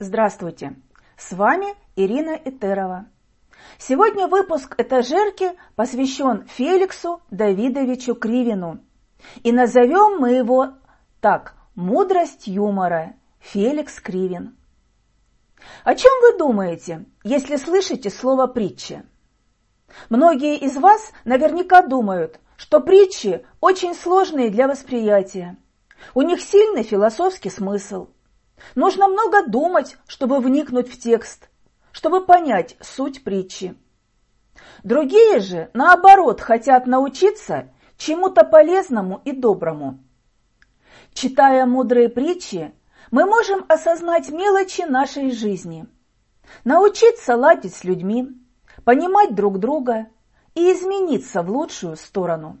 Здравствуйте! С вами Ирина Итерова. Сегодня выпуск «Этажерки» посвящен Феликсу Давидовичу Кривину. И назовем мы его так «Мудрость юмора» Феликс Кривин. О чем вы думаете, если слышите слово «притча»? Многие из вас наверняка думают, что притчи очень сложные для восприятия. У них сильный философский смысл. Нужно много думать, чтобы вникнуть в текст, чтобы понять суть притчи. Другие же, наоборот, хотят научиться чему-то полезному и доброму. Читая мудрые притчи, мы можем осознать мелочи нашей жизни, научиться ладить с людьми, понимать друг друга и измениться в лучшую сторону.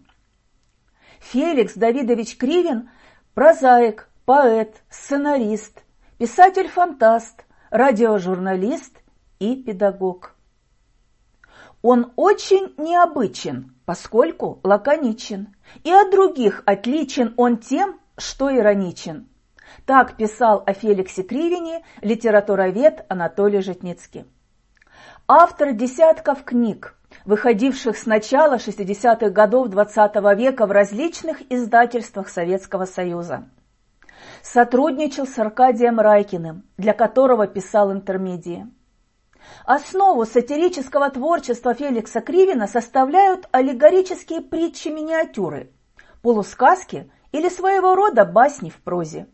Феликс Давидович Кривин – прозаик, поэт, сценарист, писатель-фантаст, радиожурналист и педагог. Он очень необычен, поскольку лаконичен, и от других отличен он тем, что ироничен. Так писал о Феликсе Кривине литературовед Анатолий Житницкий. Автор десятков книг, выходивших с начала 60-х годов XX века в различных издательствах Советского Союза. Сотрудничал с Аркадием Райкиным, для которого писал интермедии. Основу сатирического творчества Феликса Кривина составляют аллегорические притчи-миниатюры, полусказки или своего рода басни в прозе.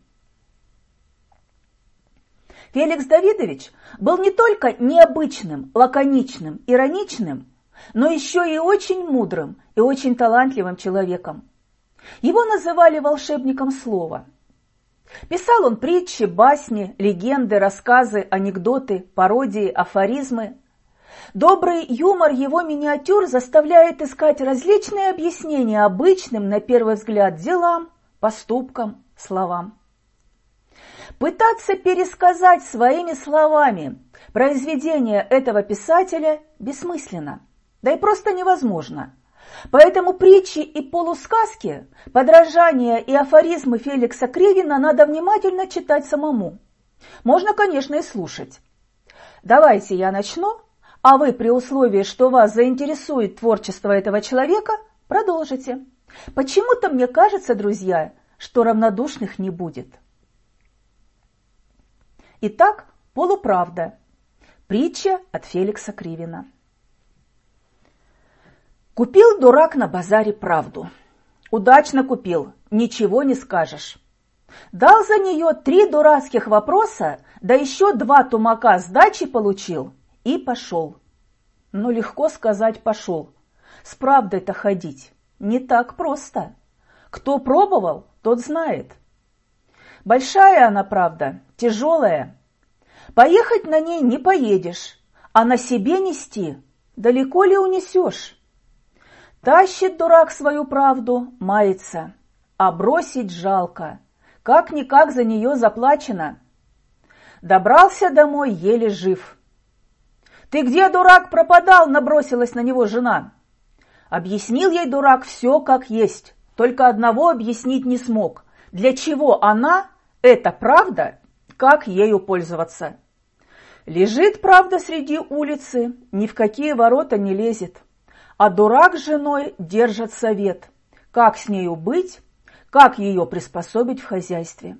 Феликс Давидович был не только необычным, лаконичным, ироничным, но еще и очень мудрым и очень талантливым человеком. Его называли волшебником слова. Писал он притчи, басни, легенды, рассказы, анекдоты, пародии, афоризмы. Добрый юмор его миниатюр заставляет искать различные объяснения обычным, на первый взгляд, делам, поступкам, словам. Пытаться пересказать своими словами произведение этого писателя бессмысленно, да и просто невозможно. Поэтому притчи и полусказки, подражания и афоризмы Феликса Кривина надо внимательно читать самому. Можно, конечно, и слушать. Давайте я начну, а вы при условии, что вас заинтересует творчество этого человека, продолжите. Почему-то мне кажется, друзья, что равнодушных не будет. Итак, полуправда. Притча от Феликса Кривина. Купил дурак на базаре правду. Удачно купил, ничего не скажешь. Дал за нее три дурацких вопроса, да еще два тумака сдачи получил и пошел. Ну, легко сказать «пошел». С правдой-то ходить не так просто. Кто пробовал, тот знает. Большая она, правда, тяжелая. Поехать на ней не поедешь, а на себе нести далеко ли унесешь? Тащит дурак свою правду, мается, а бросить жалко, как-никак за нее заплачено. Добрался домой еле жив. «Ты где, дурак, пропадал?» – набросилась на него жена. Объяснил ей дурак все как есть, только одного объяснить не смог. Для чего она, это правда, как ею пользоваться. Лежит, правда, среди улицы, ни в какие ворота не лезет. А дурак с женой держат совет, как с нею быть, как ее приспособить в хозяйстве.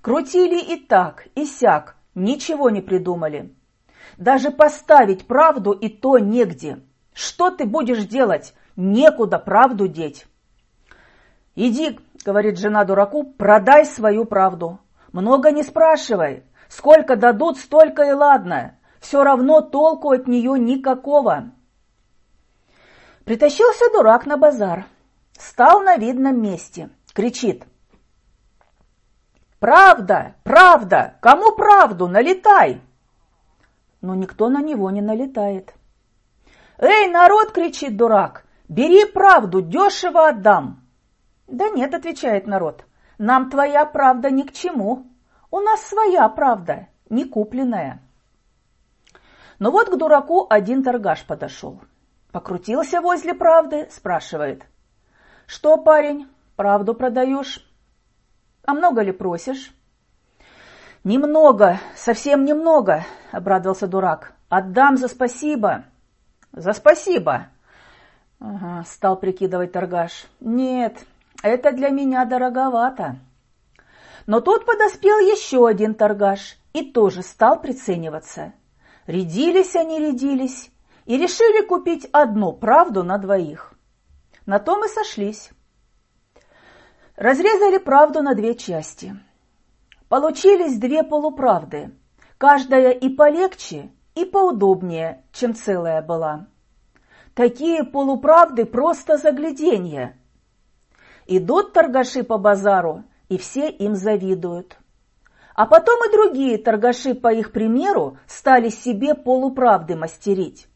Крутили и так, и сяк, ничего не придумали. Даже поставить правду и то негде. Что ты будешь делать? Некуда правду деть. «Иди, — говорит жена дураку, — продай свою правду. Много не спрашивай, Сколько дадут, столько и ладно. Все равно толку от нее никакого. Притащился дурак на базар. Стал на видном месте. Кричит. «Правда! Правда! Кому правду? Налетай!» Но никто на него не налетает. «Эй, народ!» — кричит дурак. «Бери правду, дешево отдам!» «Да нет», — отвечает народ, — «нам твоя правда ни к чему». У нас своя правда, не купленная. Но вот к дураку один торгаш подошел. Покрутился возле правды, спрашивает. Что, парень, правду продаешь? А много ли просишь? «Немного, совсем немного», — обрадовался дурак. «Отдам за спасибо». «За спасибо», Ага, стал прикидывать торгаш. Нет, это для меня дороговато. Но тут подоспел еще один торгаш и тоже стал прицениваться. Рядились они, рядились, и решили купить одну правду на двоих. На том и сошлись. Разрезали правду на две части. Получились две полуправды, каждая и полегче, и поудобнее, чем целая была. Такие полуправды просто загляденье. Идут торгаши по базару, и все им завидуют. А потом и другие торгаши, по их примеру, стали себе полуправды мастерить.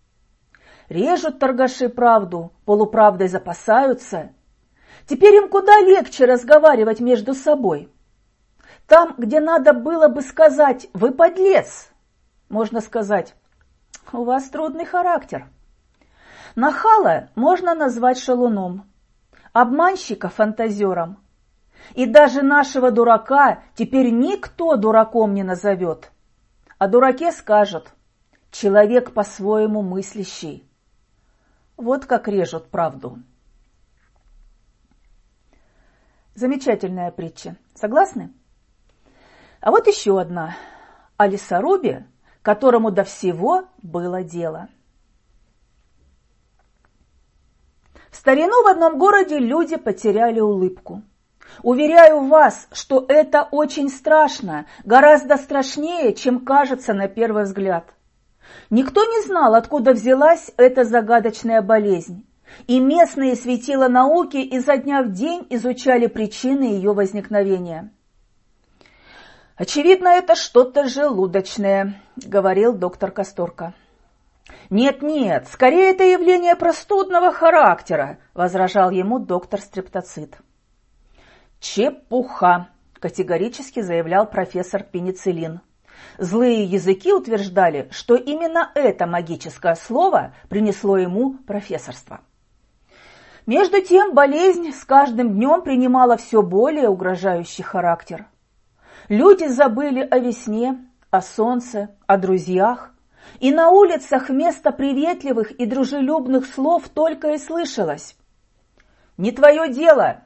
Режут торгаши правду, полуправдой запасаются. Теперь им куда легче разговаривать между собой. Там, где надо было бы сказать «вы подлец», можно сказать «у вас трудный характер». Нахала можно назвать шалуном, обманщика – фантазером. И даже нашего дурака теперь никто дураком не назовет. О дураке скажут «человек по-своему мыслящий». Вот как режут правду. Замечательная притча. Согласны? А вот еще одна. О лесорубе, которому до всего было дело – В старину в одном городе люди потеряли улыбку. Уверяю вас, что это очень страшно, гораздо страшнее, чем кажется на первый взгляд. Никто не знал, откуда взялась эта загадочная болезнь, и местные светила науки изо дня в день изучали причины ее возникновения. «Очевидно, это что-то желудочное», — говорил доктор Касторка. «Нет-нет, скорее это явление простудного характера», – возражал ему доктор Стрептоцит. «Чепуха», – категорически заявлял профессор Пенициллин. Злые языки утверждали, что именно это магическое слово принесло ему профессорство. Между тем болезнь с каждым днем принимала все более угрожающий характер. Люди забыли о весне, о солнце, о друзьях, и на улицах вместо приветливых и дружелюбных слов только и слышалось. «Не твое дело!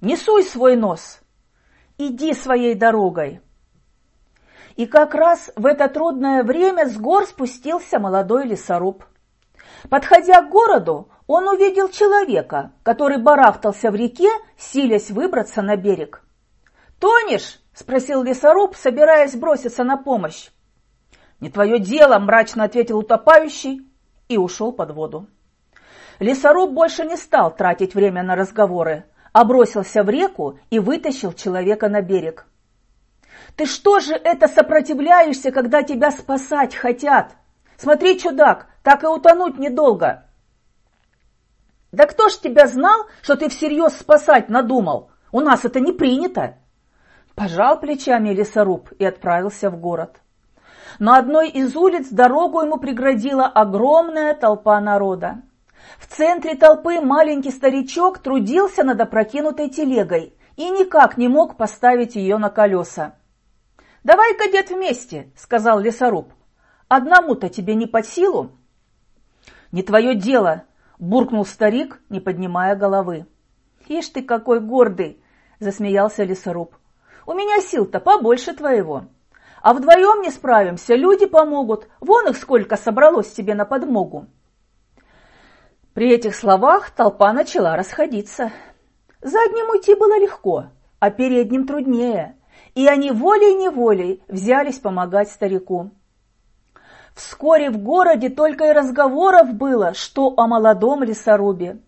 Не суй свой нос! Иди своей дорогой!» И как раз в это трудное время с гор спустился молодой лесоруб. Подходя к городу, он увидел человека, который барахтался в реке, силясь выбраться на берег. «Тонешь?» – спросил лесоруб, собираясь броситься на помощь. «Не твое дело», – мрачно ответил утопающий и ушел под воду. Лесоруб больше не стал тратить время на разговоры, а бросился в реку и вытащил человека на берег. «Ты что же это сопротивляешься, когда тебя спасать хотят? Смотри, чудак, так и утонуть недолго!» «Да кто ж тебя знал, что ты всерьез спасать надумал? У нас это не принято!» Пожал плечами лесоруб и отправился в город. На одной из улиц дорогу ему преградила огромная толпа народа. В центре толпы маленький старичок трудился над опрокинутой телегой и никак не мог поставить ее на колеса. «Давай-ка, дед, вместе», — сказал лесоруб. «Одному-то тебе не под силу». «Не твое дело», — буркнул старик, не поднимая головы. «Ишь ты какой гордый!» — засмеялся лесоруб. «У меня сил-то побольше твоего». А вдвоем не справимся, люди помогут. Вон их сколько собралось тебе на подмогу. При этих словах толпа начала расходиться. Задним уйти было легко, а передним труднее, и они волей-неволей взялись помогать старику. Вскоре в городе только и разговоров было, что о молодом лесорубе.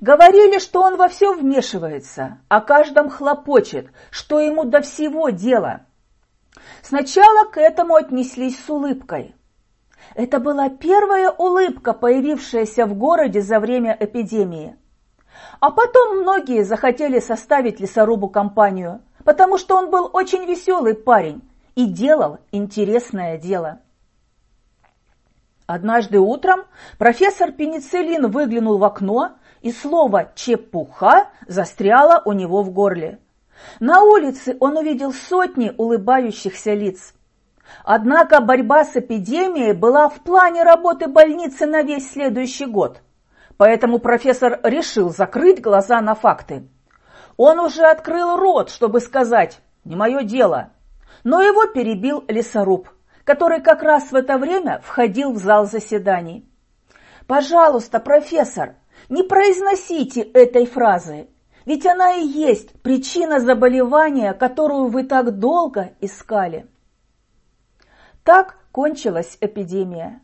Говорили, что он во все вмешивается, о каждом хлопочет, что ему до всего дела – Сначала к этому отнеслись с улыбкой. Это была первая улыбка, появившаяся в городе за время эпидемии. А потом многие захотели составить лесорубу компанию, потому что он был очень веселый парень и делал интересное дело. Однажды утром профессор Пенициллин выглянул в окно, и слово «чепуха» застряло у него в горле. На улице он увидел сотни улыбающихся лиц. Однако борьба с эпидемией была в плане работы больницы на весь следующий год. Поэтому профессор решил закрыть глаза на факты. Он уже открыл рот, чтобы сказать «не мое дело», но его перебил лесоруб, который как раз в это время входил в зал заседаний. «Пожалуйста, профессор, не произносите этой фразы, ведь она и есть причина заболевания, которую вы так долго искали». Так кончилась эпидемия.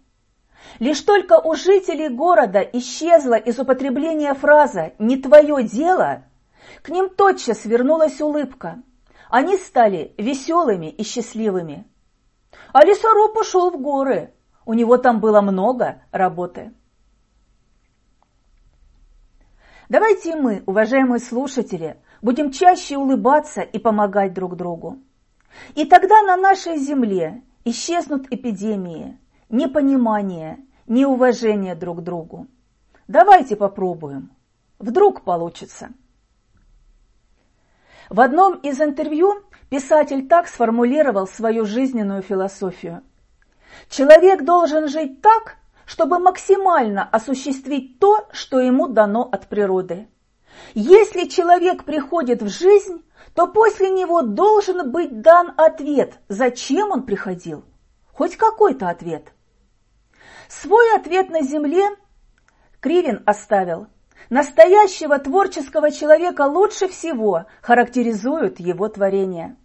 Лишь только у жителей города исчезла из употребления фраза «не твое дело», к ним тотчас вернулась улыбка. Они стали веселыми и счастливыми. А лесоруб ушел в горы. У него там было много работы. Давайте мы, уважаемые слушатели, будем чаще улыбаться и помогать друг другу. И тогда на нашей земле исчезнут эпидемии, непонимание, неуважение друг к другу. Давайте попробуем. Вдруг получится. В одном из интервью писатель так сформулировал свою жизненную философию. Человек должен жить так, чтобы максимально осуществить то, что ему дано от природы. Если человек приходит в жизнь, то после него должен быть дан ответ, зачем он приходил. Хоть какой-то ответ. Свой ответ на земле Кривин оставил. Настоящего творческого человека лучше всего характеризуют его творения.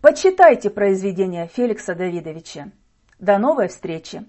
Почитайте произведения Феликса Давидовича. До новой встречи!